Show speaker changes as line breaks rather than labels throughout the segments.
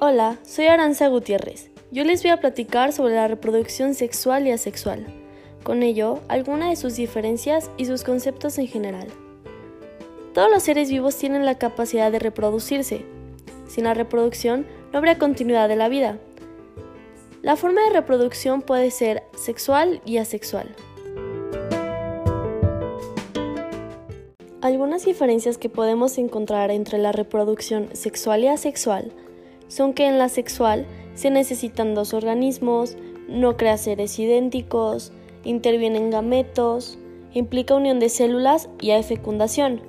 Hola, soy Aranza Gutiérrez. Yo les voy a platicar sobre la reproducción sexual y asexual. Con ello, algunas de sus diferencias y sus conceptos en general. Todos los seres vivos tienen la capacidad de reproducirse. Sin la reproducción, no habría continuidad de la vida. La forma de reproducción puede ser sexual y asexual. Algunas diferencias que podemos encontrar entre la reproducción sexual y asexual son que en la sexual se necesitan dos organismos, no crea seres idénticos, intervienen gametos, implica unión de células y hay fecundación,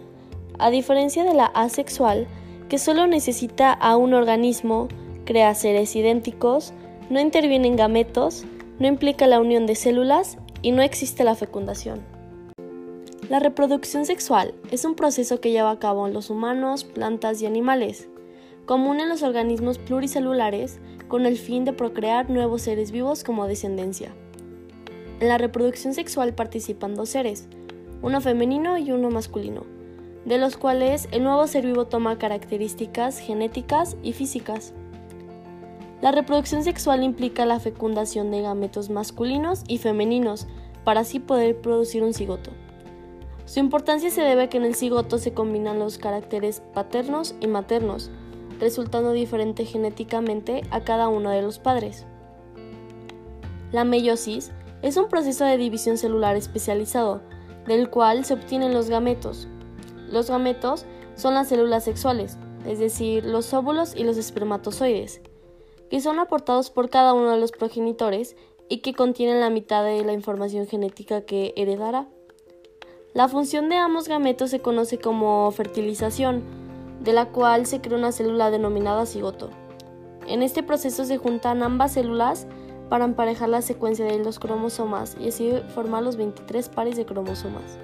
a diferencia de la asexual, que solo necesita a un organismo, crea seres idénticos, no intervienen gametos, no implica la unión de células y no existe la fecundación. La reproducción sexual es un proceso que lleva a cabo en los humanos, plantas y animales común en los organismos pluricelulares con el fin de procrear nuevos seres vivos como descendencia. En la reproducción sexual participan dos seres, uno femenino y uno masculino, de los cuales el nuevo ser vivo toma características genéticas y físicas. La reproducción sexual implica la fecundación de gametos masculinos y femeninos para así poder producir un cigoto. Su importancia se debe a que en el cigoto se combinan los caracteres paternos y maternos, resultando diferente genéticamente a cada uno de los padres. La meiosis es un proceso de división celular especializado, del cual se obtienen los gametos. Los gametos son las células sexuales, es decir, los óvulos y los espermatozoides, que son aportados por cada uno de los progenitores y que contienen la mitad de la información genética que heredará. La función de ambos gametos se conoce como fertilización, de la cual se crea una célula denominada cigoto. En este proceso se juntan ambas células para emparejar la secuencia de los cromosomas y así formar los 23 pares de cromosomas,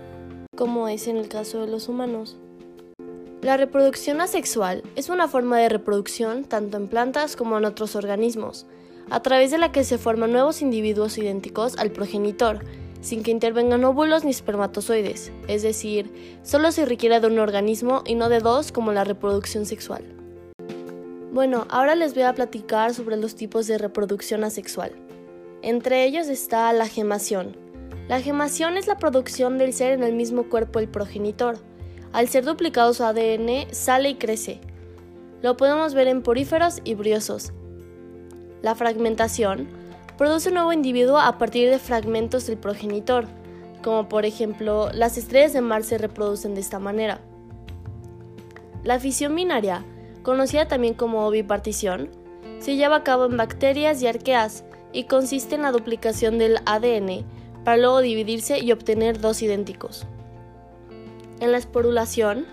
como es en el caso de los humanos. La reproducción asexual es una forma de reproducción tanto en plantas como en otros organismos, a través de la que se forman nuevos individuos idénticos al progenitor, sin que intervengan óvulos ni espermatozoides, es decir, solo se requiere de un organismo y no de dos como la reproducción sexual. Bueno, ahora les voy a platicar sobre los tipos de reproducción asexual. Entre ellos está la gemación. La gemación es la producción del ser en el mismo cuerpo del progenitor. Al ser duplicado su ADN, sale y crece. Lo podemos ver en poríferos y briosos. La fragmentación produce un nuevo individuo a partir de fragmentos del progenitor, como por ejemplo las estrellas de mar se reproducen de esta manera. La fisión binaria, conocida también como bipartición, se lleva a cabo en bacterias y arqueas y consiste en la duplicación del ADN para luego dividirse y obtener dos idénticos. En la esporulación,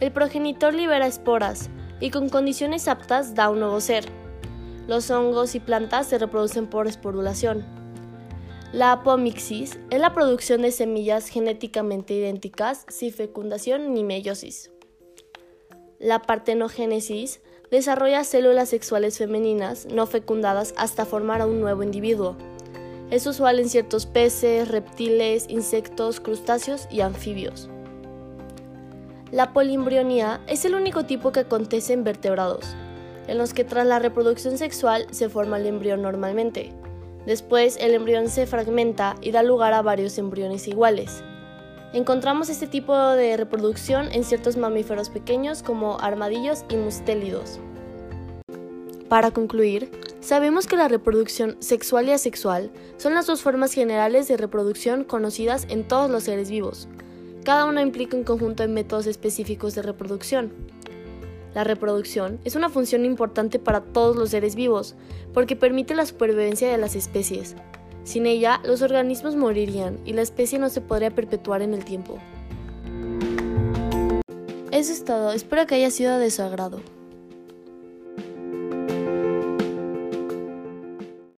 el progenitor libera esporas y con condiciones aptas da un nuevo ser. Los hongos y plantas se reproducen por esporulación. La apomixis es la producción de semillas genéticamente idénticas sin fecundación ni meiosis. La partenogénesis desarrolla células sexuales femeninas no fecundadas hasta formar a un nuevo individuo. Es usual en ciertos peces, reptiles, insectos, crustáceos y anfibios. La polimbrionía es el único tipo que acontece en vertebrados en los que tras la reproducción sexual se forma el embrión normalmente. Después el embrión se fragmenta y da lugar a varios embriones iguales. Encontramos este tipo de reproducción en ciertos mamíferos pequeños como armadillos y mustélidos. Para concluir, sabemos que la reproducción sexual y asexual son las dos formas generales de reproducción conocidas en todos los seres vivos. Cada una implica un conjunto de métodos específicos de reproducción. La reproducción es una función importante para todos los seres vivos, porque permite la supervivencia de las especies. Sin ella, los organismos morirían y la especie no se podría perpetuar en el tiempo. Eso es todo, espero que haya sido de su agrado.